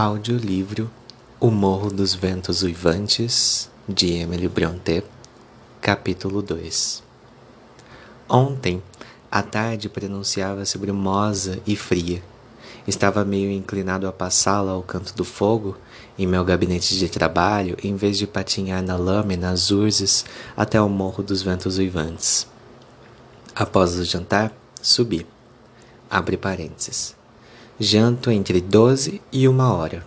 Audiolivro O Morro dos Ventos Uivantes, de Emily Brontë, capítulo 2 Ontem, a tarde pronunciava-se brumosa e fria. Estava meio inclinado a passá-la ao canto do fogo, em meu gabinete de trabalho, em vez de patinhar na lama e nas urzes até o Morro dos Ventos Uivantes. Após o jantar, subi. Abre parênteses. Janto entre doze e uma hora.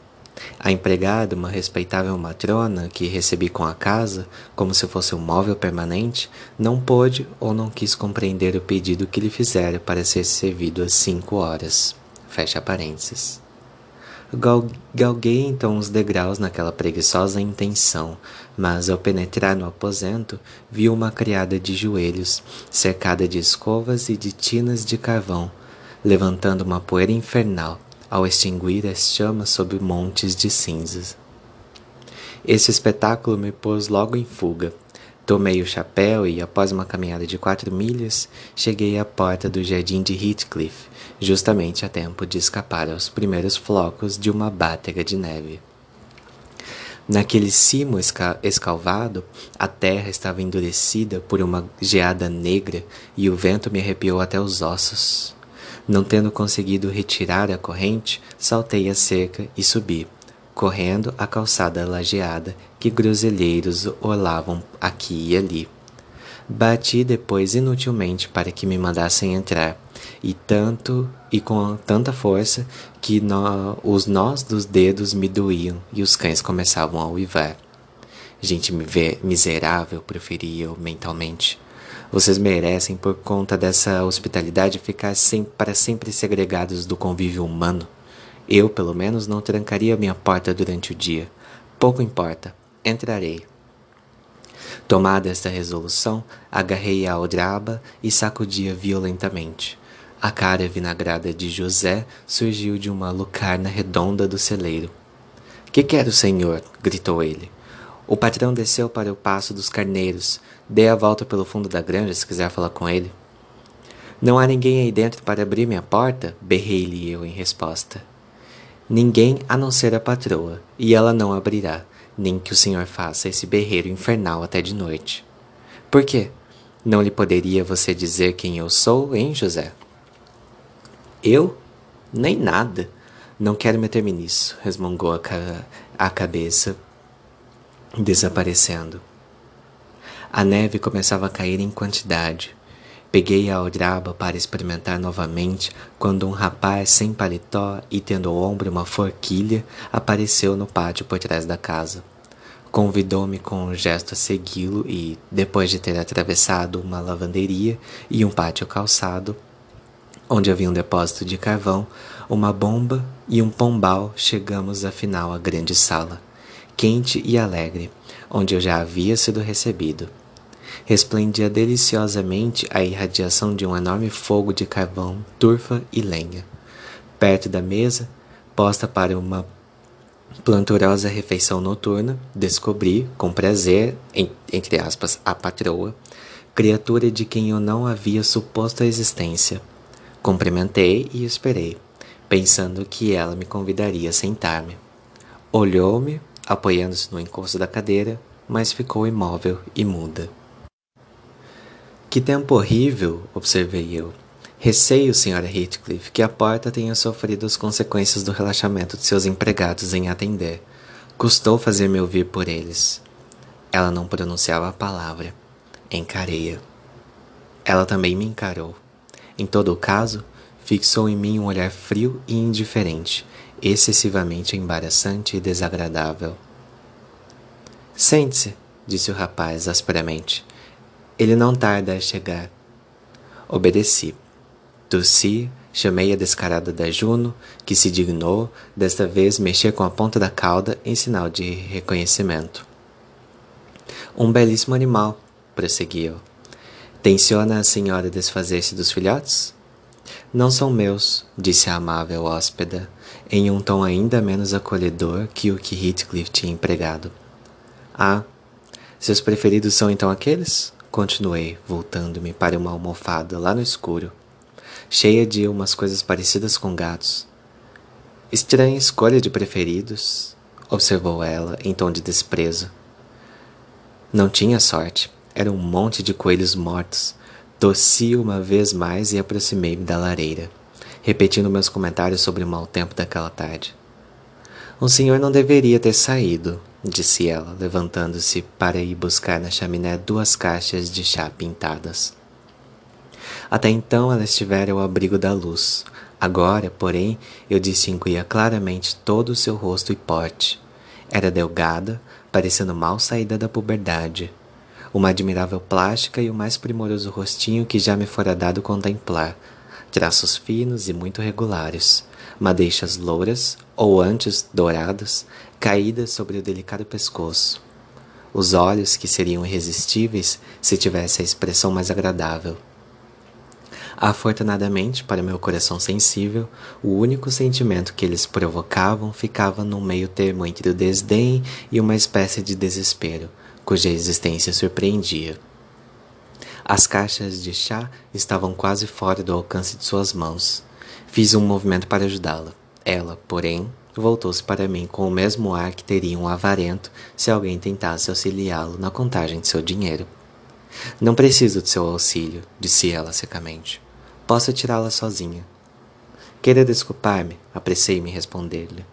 A empregada, uma respeitável matrona que recebi com a casa, como se fosse um móvel permanente, não pôde ou não quis compreender o pedido que lhe fizera para ser servido às cinco horas. Fecha parênteses. Gal galguei então os degraus naquela preguiçosa intenção, mas ao penetrar no aposento, vi uma criada de joelhos, cercada de escovas e de tinas de carvão, levantando uma poeira infernal ao extinguir as chamas sob montes de cinzas. Esse espetáculo me pôs logo em fuga. Tomei o chapéu e, após uma caminhada de quatro milhas, cheguei à porta do jardim de Heathcliff, justamente a tempo de escapar aos primeiros flocos de uma bátega de neve. Naquele cimo esca escalvado, a terra estava endurecida por uma geada negra e o vento me arrepiou até os ossos. Não tendo conseguido retirar a corrente, saltei a cerca e subi, correndo a calçada lajeada que groselheiros olavam aqui e ali. Bati depois inutilmente para que me mandassem entrar, e tanto e com tanta força que os nós dos dedos me doíam e os cães começavam a uivar. Gente miserável, proferi eu mentalmente. Vocês merecem, por conta dessa hospitalidade, ficar sem, para sempre segregados do convívio humano. Eu, pelo menos, não trancaria minha porta durante o dia. Pouco importa, entrarei. Tomada esta resolução, agarrei a aldraba e sacudia violentamente. A cara vinagrada de José surgiu de uma lucarna redonda do celeiro. Que quer o senhor? gritou ele. O patrão desceu para o passo dos carneiros. Dei a volta pelo fundo da granja se quiser falar com ele. Não há ninguém aí dentro para abrir minha porta? Berrei-lhe eu em resposta. Ninguém a não ser a patroa, e ela não abrirá, nem que o senhor faça esse berreiro infernal até de noite. Por quê? Não lhe poderia você dizer quem eu sou, hein, José? Eu? Nem nada. Não quero meter-me nisso, resmungou a, ca a cabeça, desaparecendo. A neve começava a cair em quantidade. Peguei a aldraba para experimentar novamente quando um rapaz sem paletó e tendo ao ombro uma forquilha apareceu no pátio por trás da casa. Convidou-me com um gesto a segui-lo e, depois de ter atravessado uma lavanderia e um pátio calçado, onde havia um depósito de carvão, uma bomba e um pombal, chegamos afinal à grande sala quente e alegre, onde eu já havia sido recebido. Resplendia deliciosamente a irradiação de um enorme fogo de carvão, turfa e lenha. Perto da mesa, posta para uma planturosa refeição noturna, descobri, com prazer, entre aspas, a patroa, criatura de quem eu não havia suposto a existência. Cumprimentei e esperei, pensando que ela me convidaria a sentar-me. Olhou-me, apoiando-se no encosto da cadeira, mas ficou imóvel e muda. Que tempo horrível, observei eu. Receio, senhora Heathcliff, que a porta tenha sofrido as consequências do relaxamento de seus empregados em atender. Custou fazer-me ouvir por eles. Ela não pronunciava a palavra. Encarei-a. Ela também me encarou. Em todo o caso, fixou em mim um olhar frio e indiferente, excessivamente embaraçante e desagradável. Sente-se, disse o rapaz asperamente. Ele não tarda a chegar. Obedeci. Tossi, chamei a descarada da Juno, que se dignou, desta vez, mexer com a ponta da cauda em sinal de reconhecimento. Um belíssimo animal, prosseguiu. Tenciona a senhora desfazer-se dos filhotes? Não são meus, disse a amável hóspeda, em um tom ainda menos acolhedor que o que Heathcliff tinha empregado. Ah, seus preferidos são então aqueles? Continuei, voltando-me para uma almofada lá no escuro, cheia de umas coisas parecidas com gatos. Estranha escolha de preferidos, observou ela em tom de desprezo. Não tinha sorte. Era um monte de coelhos mortos. Tossi uma vez mais e aproximei-me da lareira, repetindo meus comentários sobre o mau tempo daquela tarde. O senhor não deveria ter saído, disse ela, levantando-se para ir buscar na chaminé duas caixas de chá pintadas. Até então ela estivera ao abrigo da luz. Agora, porém, eu distinguia claramente todo o seu rosto e porte. Era delgada, parecendo mal saída da puberdade. Uma admirável plástica e o mais primoroso rostinho que já me fora dado contemplar. Traços finos e muito regulares, madeixas louras, ou antes douradas, caídas sobre o delicado pescoço. Os olhos, que seriam irresistíveis se tivesse a expressão mais agradável. Afortunadamente, para meu coração sensível, o único sentimento que eles provocavam ficava no meio termo entre o desdém e uma espécie de desespero, cuja existência surpreendia. As caixas de chá estavam quase fora do alcance de suas mãos. Fiz um movimento para ajudá-la. Ela, porém, voltou-se para mim com o mesmo ar que teria um avarento se alguém tentasse auxiliá-lo na contagem de seu dinheiro. Não preciso de seu auxílio, disse ela secamente. Posso tirá-la sozinha. Queira desculpar-me, apressei-me em responder-lhe.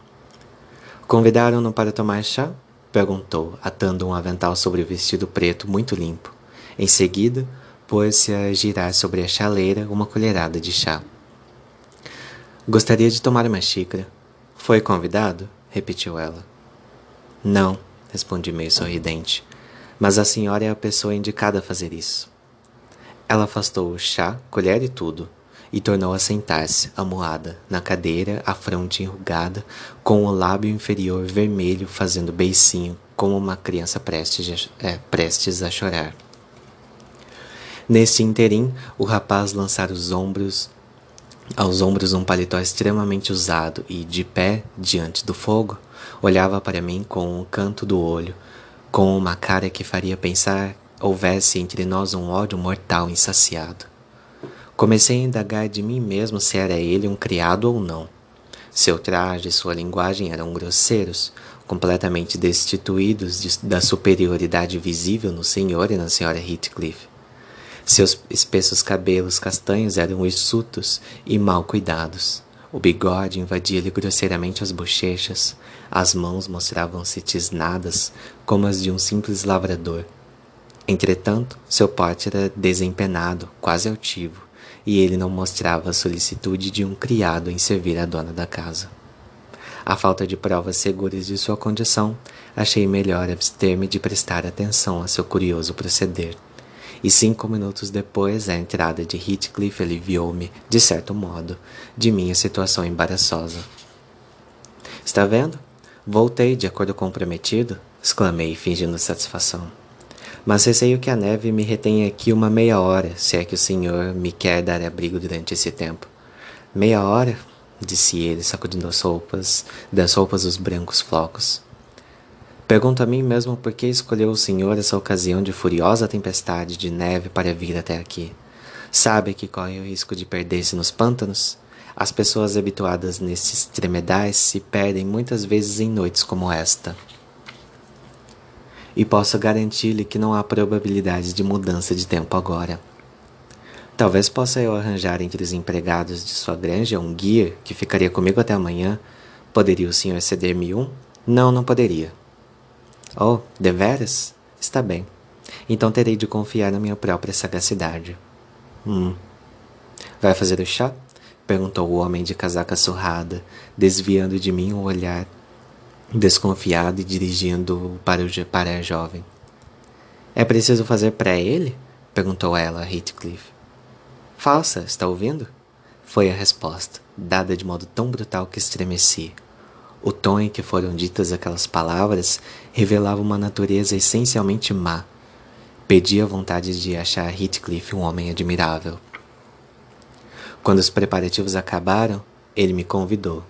Convidaram-no para tomar chá? Perguntou, atando um avental sobre o vestido preto muito limpo. Em seguida, pôs-se a girar sobre a chaleira uma colherada de chá. Gostaria de tomar uma xícara. Foi convidado? repetiu ela. Não, respondi meio sorridente. Mas a senhora é a pessoa indicada a fazer isso. Ela afastou o chá, colher e tudo, e tornou a sentar-se, amuada, na cadeira, a fronte enrugada, com o lábio inferior vermelho fazendo beicinho, como uma criança prestes a, é, prestes a chorar. Neste interim, o rapaz lançara os ombros aos ombros um paletó extremamente usado e, de pé, diante do fogo, olhava para mim com um canto do olho, com uma cara que faria pensar houvesse entre nós um ódio mortal insaciado. Comecei a indagar de mim mesmo se era ele um criado ou não. Seu traje e sua linguagem eram grosseiros, completamente destituídos de, da superioridade visível no senhor e na senhora Heathcliff. Seus espessos cabelos castanhos eram hirsutos e mal cuidados. O bigode invadia-lhe grosseiramente as bochechas, as mãos mostravam-se tisnadas como as de um simples lavrador. Entretanto, seu porte era desempenado, quase altivo, e ele não mostrava a solicitude de um criado em servir a dona da casa. A falta de provas seguras de sua condição, achei melhor abster-me de prestar atenção a seu curioso proceder. E cinco minutos depois, a entrada de Heathcliff aliviou-me, de certo modo, de minha situação embaraçosa. Está vendo? Voltei de acordo com o prometido? exclamei, fingindo satisfação mas receio que a neve me retenha aqui uma meia hora, se é que o senhor me quer dar abrigo durante esse tempo. Meia hora? disse ele, sacudindo as roupas, das roupas os brancos flocos. Pergunto a mim mesmo por que escolheu o senhor essa ocasião de furiosa tempestade de neve para vir até aqui. Sabe que corre o risco de perder-se nos pântanos? As pessoas habituadas nesses tremedais se perdem muitas vezes em noites como esta e posso garantir-lhe que não há probabilidade de mudança de tempo agora. Talvez possa eu arranjar entre os empregados de sua granja um guia que ficaria comigo até amanhã. Poderia o senhor ceder-me um? Não, não poderia. Oh, deveras? Está bem. Então terei de confiar na minha própria sagacidade. Hum. Vai fazer o chá? Perguntou o homem de casaca surrada, desviando de mim o olhar desconfiado e dirigindo para, o, para a jovem. É preciso fazer para ele? perguntou ela a Heathcliff. Falsa, está ouvindo? Foi a resposta, dada de modo tão brutal que estremeci. O tom em que foram ditas aquelas palavras revelava uma natureza essencialmente má. Pedi a vontade de achar Heathcliff um homem admirável. Quando os preparativos acabaram, ele me convidou.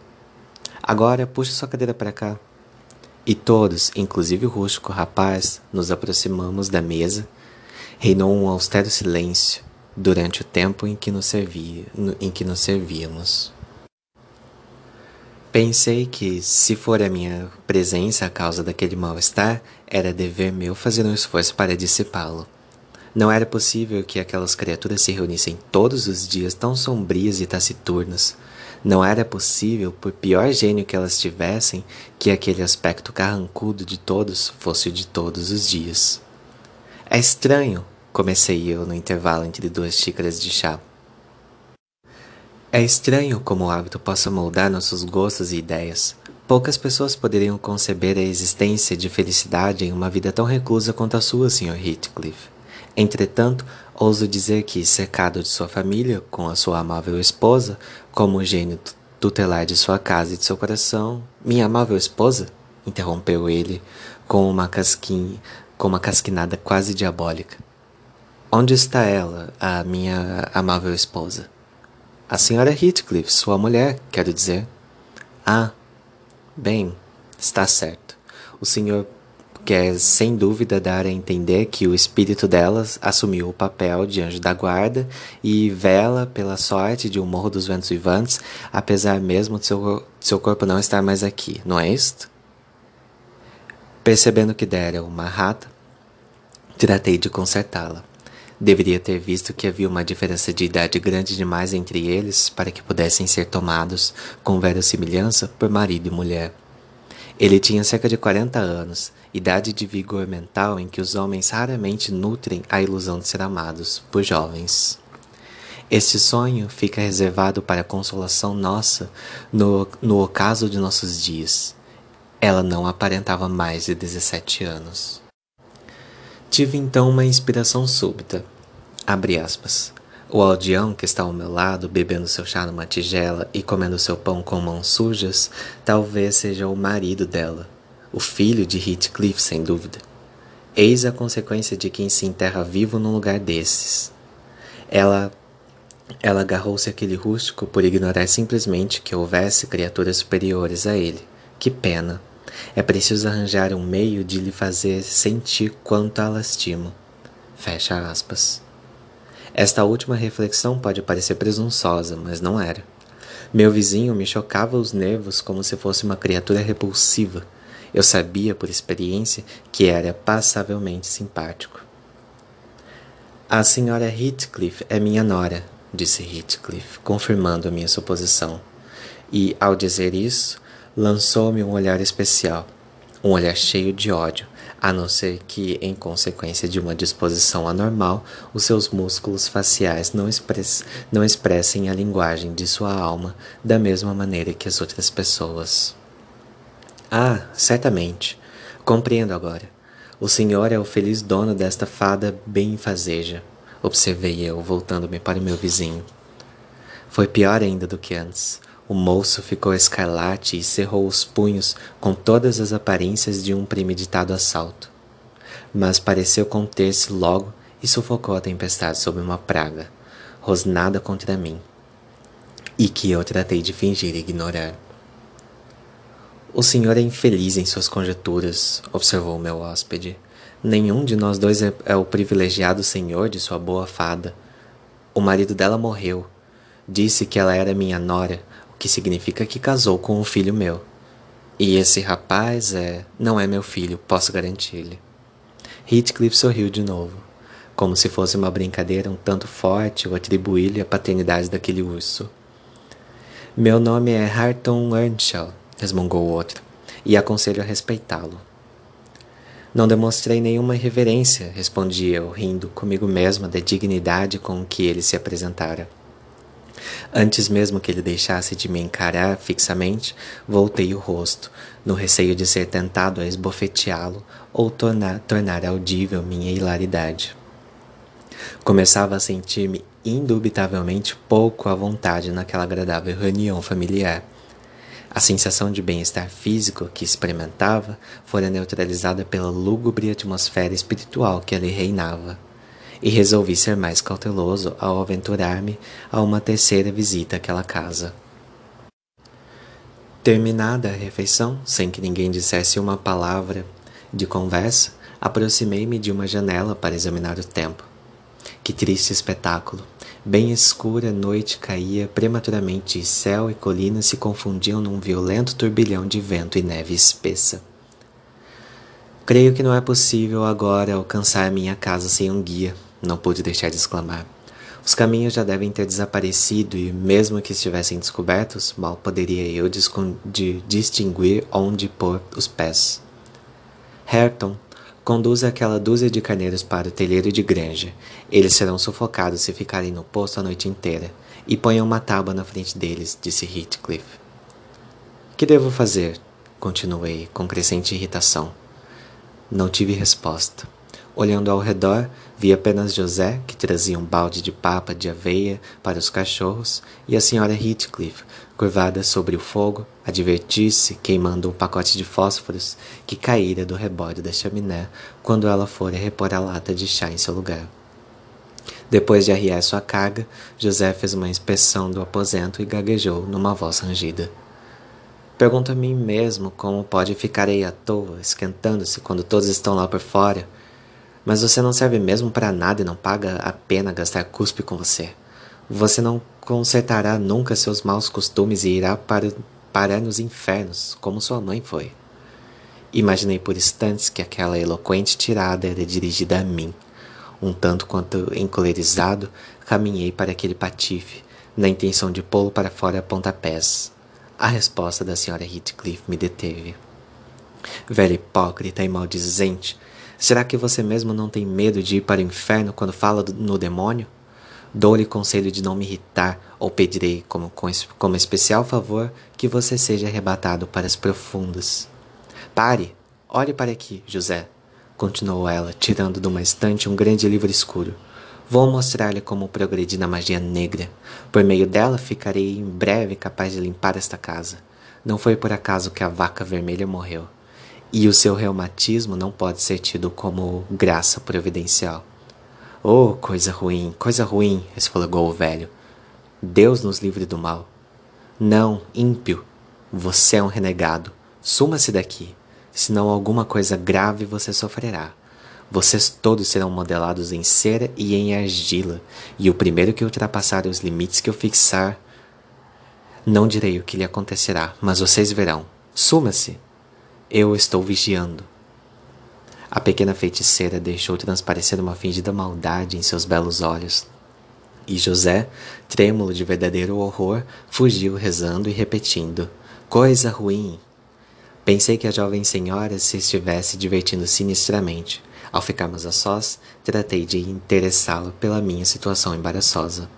Agora puxe sua cadeira para cá. E todos, inclusive o rústico rapaz, nos aproximamos da mesa. Reinou um austero silêncio durante o tempo em que nos, em que nos servíamos. Pensei que, se for a minha presença a causa daquele mal-estar, era dever meu fazer um esforço para dissipá-lo. Não era possível que aquelas criaturas se reunissem todos os dias tão sombrias e taciturnas. Não era possível, por pior gênio que elas tivessem, que aquele aspecto carrancudo de todos fosse o de todos os dias. É estranho, comecei eu no intervalo entre duas xícaras de chá. É estranho como o hábito possa moldar nossos gostos e ideias. Poucas pessoas poderiam conceber a existência de felicidade em uma vida tão reclusa quanto a sua, Sr. Heathcliff. Entretanto, ouso dizer que, cercado de sua família, com a sua amável esposa, como gênio tutelar de sua casa e de seu coração. Minha amável esposa? interrompeu ele, com uma casquinha, com uma casquinada quase diabólica. Onde está ela, a minha amável esposa? A senhora Heathcliff, sua mulher, quero dizer. Ah, bem, está certo. O senhor quer sem dúvida dar a entender que o espírito delas assumiu o papel de anjo da guarda e vela pela sorte de um morro dos ventos vivantes, apesar mesmo de seu, de seu corpo não estar mais aqui, não é isto? Percebendo que dera uma rata, tratei de consertá-la. Deveria ter visto que havia uma diferença de idade grande demais entre eles para que pudessem ser tomados, com verossimilhança, por marido e mulher. Ele tinha cerca de 40 anos, idade de vigor mental em que os homens raramente nutrem a ilusão de ser amados por jovens. Este sonho fica reservado para a consolação nossa no, no ocaso de nossos dias. Ela não aparentava mais de 17 anos. Tive então uma inspiração súbita. Abre aspas. O aldeão que está ao meu lado, bebendo seu chá numa tigela e comendo seu pão com mãos sujas, talvez seja o marido dela, o filho de Heathcliff, sem dúvida. Eis a consequência de quem se enterra vivo num lugar desses. Ela ela agarrou-se àquele rústico por ignorar simplesmente que houvesse criaturas superiores a ele. Que pena! É preciso arranjar um meio de lhe fazer sentir quanto a lastima. Fecha aspas. Esta última reflexão pode parecer presunçosa, mas não era. Meu vizinho me chocava os nervos como se fosse uma criatura repulsiva. Eu sabia, por experiência, que era passavelmente simpático. A senhora Heathcliff é minha nora, disse Heathcliff, confirmando a minha suposição. E, ao dizer isso, lançou-me um olhar especial, um olhar cheio de ódio, a não ser que, em consequência de uma disposição anormal, os seus músculos faciais não, express não expressem a linguagem de sua alma da mesma maneira que as outras pessoas. Ah, certamente. Compreendo agora. O senhor é o feliz dono desta fada benfazeja, observei eu, voltando-me para o meu vizinho. Foi pior ainda do que antes. O moço ficou escarlate e cerrou os punhos com todas as aparências de um premeditado assalto. Mas pareceu conter-se logo e sufocou a tempestade sob uma praga, rosnada contra mim, e que eu tratei de fingir ignorar. O senhor é infeliz em suas conjecturas, observou meu hóspede. Nenhum de nós dois é, é o privilegiado senhor de sua boa fada. O marido dela morreu. Disse que ela era minha nora que significa que casou com um filho meu. E esse rapaz é. não é meu filho, posso garantir-lhe. Heathcliff sorriu de novo, como se fosse uma brincadeira um tanto forte ou atribuir-lhe a paternidade daquele urso. Meu nome é Harton Earnshaw, resmungou o outro, e aconselho a respeitá-lo. Não demonstrei nenhuma reverência, respondi eu, rindo comigo mesma da dignidade com que ele se apresentara. Antes mesmo que ele deixasse de me encarar fixamente, voltei o rosto, no receio de ser tentado a esbofeteá-lo ou tornar, tornar audível minha hilaridade. Começava a sentir-me indubitavelmente pouco à vontade naquela agradável reunião familiar. A sensação de bem-estar físico que experimentava fora neutralizada pela lúgubre atmosfera espiritual que ali reinava e resolvi ser mais cauteloso ao aventurar-me a uma terceira visita àquela casa. Terminada a refeição, sem que ninguém dissesse uma palavra de conversa, aproximei-me de uma janela para examinar o tempo. Que triste espetáculo! Bem escura, noite caía prematuramente e céu e colinas se confundiam num violento turbilhão de vento e neve espessa. Creio que não é possível agora alcançar minha casa sem um guia, não pude deixar de exclamar. Os caminhos já devem ter desaparecido e, mesmo que estivessem descobertos, mal poderia eu de distinguir onde pôr os pés. Hareton, conduza aquela dúzia de carneiros para o telheiro de granja. Eles serão sufocados se ficarem no posto a noite inteira. E ponha uma tábua na frente deles, disse Heathcliff. Que devo fazer? Continuei, com crescente irritação. Não tive resposta. Olhando ao redor, vi apenas José, que trazia um balde de papa de aveia para os cachorros, e a senhora Heathcliff, curvada sobre o fogo, a divertir-se queimando um pacote de fósforos que caíra do reborde da chaminé quando ela fora repor a lata de chá em seu lugar. Depois de arriar sua carga, José fez uma inspeção do aposento e gaguejou numa voz rangida. Pergunto a mim mesmo como pode ficar aí à toa, esquentando-se quando todos estão lá por fora, mas você não serve mesmo para nada e não paga a pena gastar cuspe com você. Você não consertará nunca seus maus costumes e irá para, parar nos infernos, como sua mãe foi. Imaginei por instantes que aquela eloquente tirada era dirigida a mim. Um tanto quanto encolerizado, caminhei para aquele patife, na intenção de pô-lo para fora a pontapés. A resposta da senhora Heathcliff me deteve. Velha hipócrita e maldizente, Será que você mesmo não tem medo de ir para o inferno quando fala no demônio? Dou-lhe conselho de não me irritar, ou pedirei, como, como especial favor, que você seja arrebatado para as profundas. Pare! Olhe para aqui, José, continuou ela, tirando de uma estante um grande livro escuro. Vou mostrar-lhe como progredir na magia negra. Por meio dela, ficarei em breve capaz de limpar esta casa. Não foi por acaso que a vaca vermelha morreu e o seu reumatismo não pode ser tido como graça providencial. Oh, coisa ruim, coisa ruim, resfolgou o velho. Deus nos livre do mal. Não, ímpio, você é um renegado. Suma-se daqui, senão alguma coisa grave você sofrerá. Vocês todos serão modelados em cera e em argila, e o primeiro que ultrapassar os limites que eu fixar. Não direi o que lhe acontecerá, mas vocês verão. Suma-se! Eu estou vigiando. A pequena feiticeira deixou transparecer uma fingida maldade em seus belos olhos. E José, trêmulo de verdadeiro horror, fugiu rezando e repetindo: Coisa ruim! Pensei que a jovem senhora se estivesse divertindo sinistramente. Ao ficarmos a sós, tratei de interessá-la pela minha situação embaraçosa.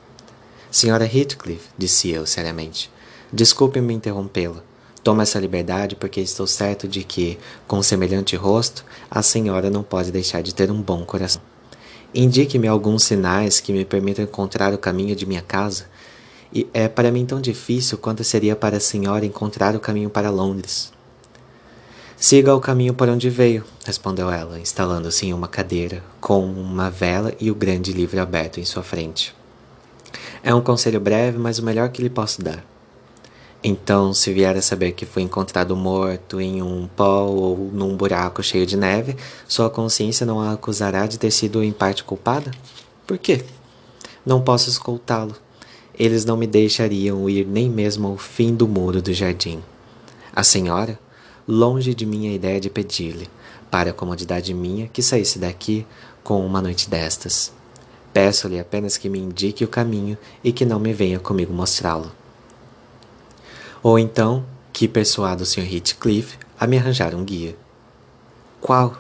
Senhora Heathcliff, disse eu seriamente, desculpe-me interrompê-la. Tomo essa liberdade porque estou certo de que, com semelhante rosto, a senhora não pode deixar de ter um bom coração. Indique-me alguns sinais que me permitam encontrar o caminho de minha casa. E é para mim tão difícil quanto seria para a senhora encontrar o caminho para Londres. Siga o caminho por onde veio, respondeu ela, instalando-se em uma cadeira, com uma vela e o grande livro aberto em sua frente. É um conselho breve, mas o melhor que lhe posso dar. Então, se vier a saber que foi encontrado morto em um pó ou num buraco cheio de neve, sua consciência não a acusará de ter sido em parte culpada? Por quê? Não posso escoltá-lo. Eles não me deixariam ir nem mesmo ao fim do muro do jardim. A senhora, longe de mim a ideia de pedir-lhe, para a comodidade minha, que saísse daqui com uma noite destas. Peço-lhe apenas que me indique o caminho e que não me venha comigo mostrá-lo. Ou então que persuada o Sr. Heathcliff a me arranjar um guia. Qual?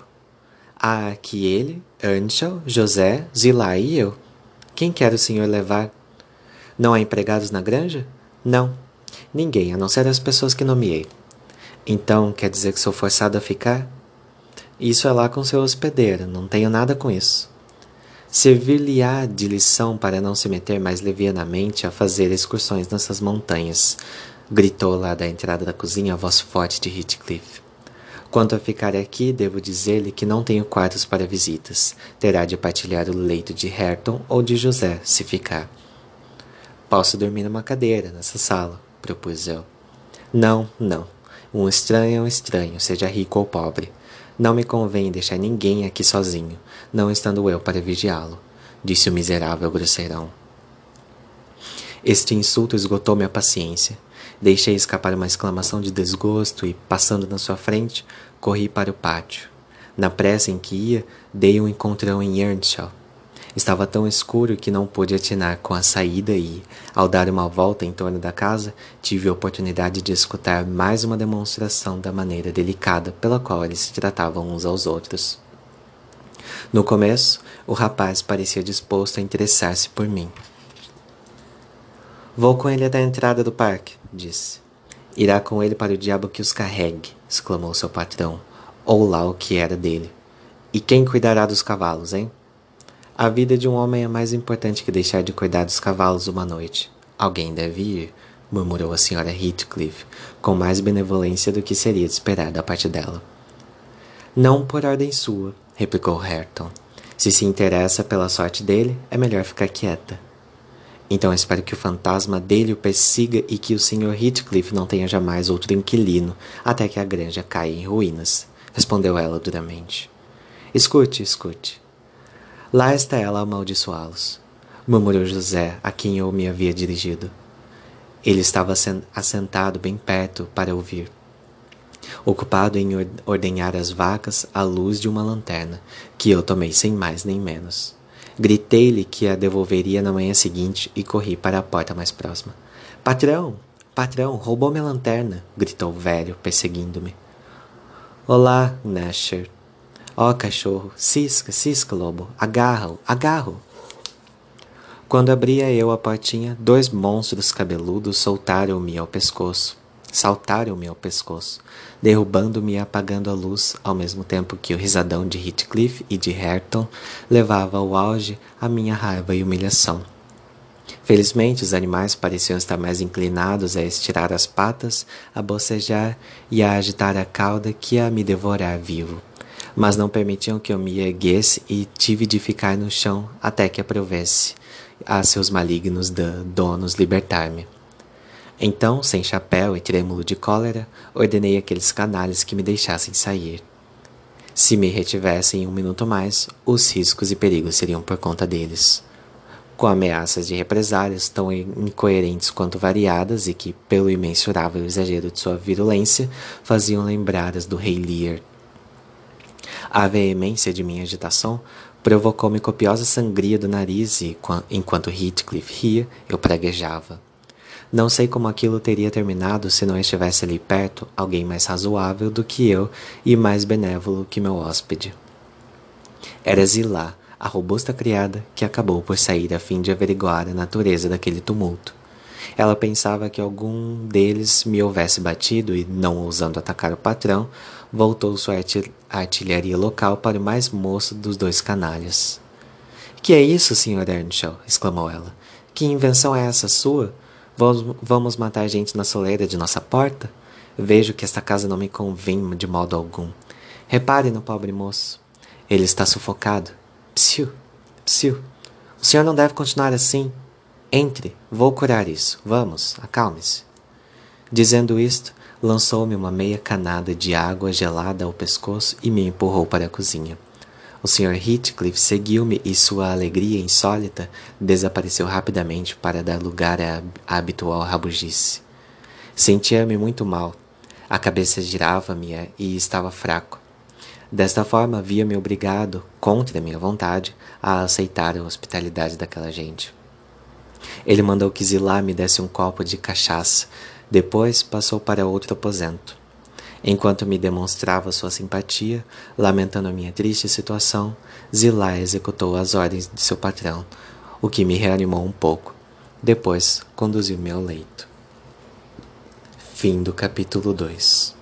Ah, que ele, Earnshaw, José, Zilá e eu. Quem quer o senhor levar? Não há empregados na granja? Não. Ninguém, a não ser as pessoas que nomeei. Então, quer dizer que sou forçado a ficar? Isso é lá com seu hospedeiro, não tenho nada com isso. Servir-lhe-á de lição para não se meter mais levianamente a fazer excursões nessas montanhas, gritou lá da entrada da cozinha a voz forte de Heathcliff. Quanto a ficar aqui, devo dizer-lhe que não tenho quartos para visitas. Terá de partilhar o leito de Hareton ou de José, se ficar. Posso dormir numa cadeira, nessa sala, propus eu. Não, não. Um estranho é um estranho, seja rico ou pobre. Não me convém deixar ninguém aqui sozinho, não estando eu para vigiá-lo, disse o miserável grosseirão. Este insulto esgotou minha paciência. Deixei escapar uma exclamação de desgosto e, passando na sua frente, corri para o pátio. Na pressa em que ia, dei um encontrão em Earnshaw. Estava tão escuro que não pude atinar com a saída e, ao dar uma volta em torno da casa, tive a oportunidade de escutar mais uma demonstração da maneira delicada pela qual eles se tratavam uns aos outros. No começo, o rapaz parecia disposto a interessar-se por mim. Vou com ele até a entrada do parque, disse. Irá com ele para o diabo que os carregue, exclamou seu patrão, ou lá o que era dele. E quem cuidará dos cavalos, hein? A vida de um homem é mais importante que deixar de cuidar dos cavalos uma noite. Alguém deve ir, murmurou a senhora Heathcliff, com mais benevolência do que seria de esperar da parte dela. Não por ordem sua, replicou Hareton. Se se interessa pela sorte dele, é melhor ficar quieta. Então espero que o fantasma dele o persiga e que o Sr. Heathcliff não tenha jamais outro inquilino até que a granja caia em ruínas, respondeu ela duramente. Escute, escute. Lá está ela a amaldiçoá-los, murmurou José, a quem eu me havia dirigido. Ele estava assentado bem perto para ouvir, ocupado em ordenhar as vacas à luz de uma lanterna, que eu tomei sem mais nem menos. Gritei-lhe que a devolveria na manhã seguinte e corri para a porta mais próxima. Patrão! Patrão, roubou minha lanterna! gritou o velho, perseguindo-me. Olá, Nasher. Ó oh, cachorro, cisca, cisca, lobo, agarra-o, agarra-o. Quando abria eu a portinha, dois monstros cabeludos soltaram-me ao pescoço, saltaram-me ao pescoço, derrubando-me e apagando a luz, ao mesmo tempo que o risadão de Heathcliff e de Hareton levava ao auge a minha raiva e humilhação. Felizmente, os animais pareciam estar mais inclinados a estirar as patas, a bocejar e a agitar a cauda que a me devorar vivo. Mas não permitiam que eu me erguesse e tive de ficar no chão até que aprovesse a seus malignos donos libertar-me. Então, sem chapéu e trêmulo de cólera, ordenei àqueles canalhas que me deixassem sair. Se me retivessem um minuto mais, os riscos e perigos seriam por conta deles. Com ameaças de represálias tão incoerentes quanto variadas e que, pelo imensurável exagero de sua virulência, faziam lembrar as do rei Lear. A veemência de minha agitação provocou-me copiosa sangria do nariz e, enquanto Heathcliff ria, eu praguejava. Não sei como aquilo teria terminado se não estivesse ali perto alguém mais razoável do que eu e mais benévolo que meu hóspede. Era Zilá, a robusta criada, que acabou por sair a fim de averiguar a natureza daquele tumulto. Ela pensava que algum deles me houvesse batido e, não ousando atacar o patrão, voltou sua artilharia local para o mais moço dos dois canalhas. Que é isso, Sr. Earnshaw? exclamou ela. Que invenção é essa sua? Vamos matar gente na soleira de nossa porta? Vejo que esta casa não me convém de modo algum. Repare no pobre moço. Ele está sufocado. Psiu, psiu. O senhor não deve continuar assim. Entre, vou curar isso. Vamos, acalme-se. Dizendo isto, lançou-me uma meia canada de água gelada ao pescoço e me empurrou para a cozinha. O Sr. Heathcliff seguiu-me e sua alegria insólita desapareceu rapidamente para dar lugar à, habitual rabugice. Sentia-me muito mal. A cabeça girava-me e estava fraco. Desta forma, via-me obrigado, contra minha vontade, a aceitar a hospitalidade daquela gente. Ele mandou que Zilá me desse um copo de cachaça, depois passou para outro aposento. Enquanto me demonstrava sua simpatia, lamentando a minha triste situação, Zilá executou as ordens de seu patrão, o que me reanimou um pouco. Depois conduziu-me ao leito. Fim do capítulo 2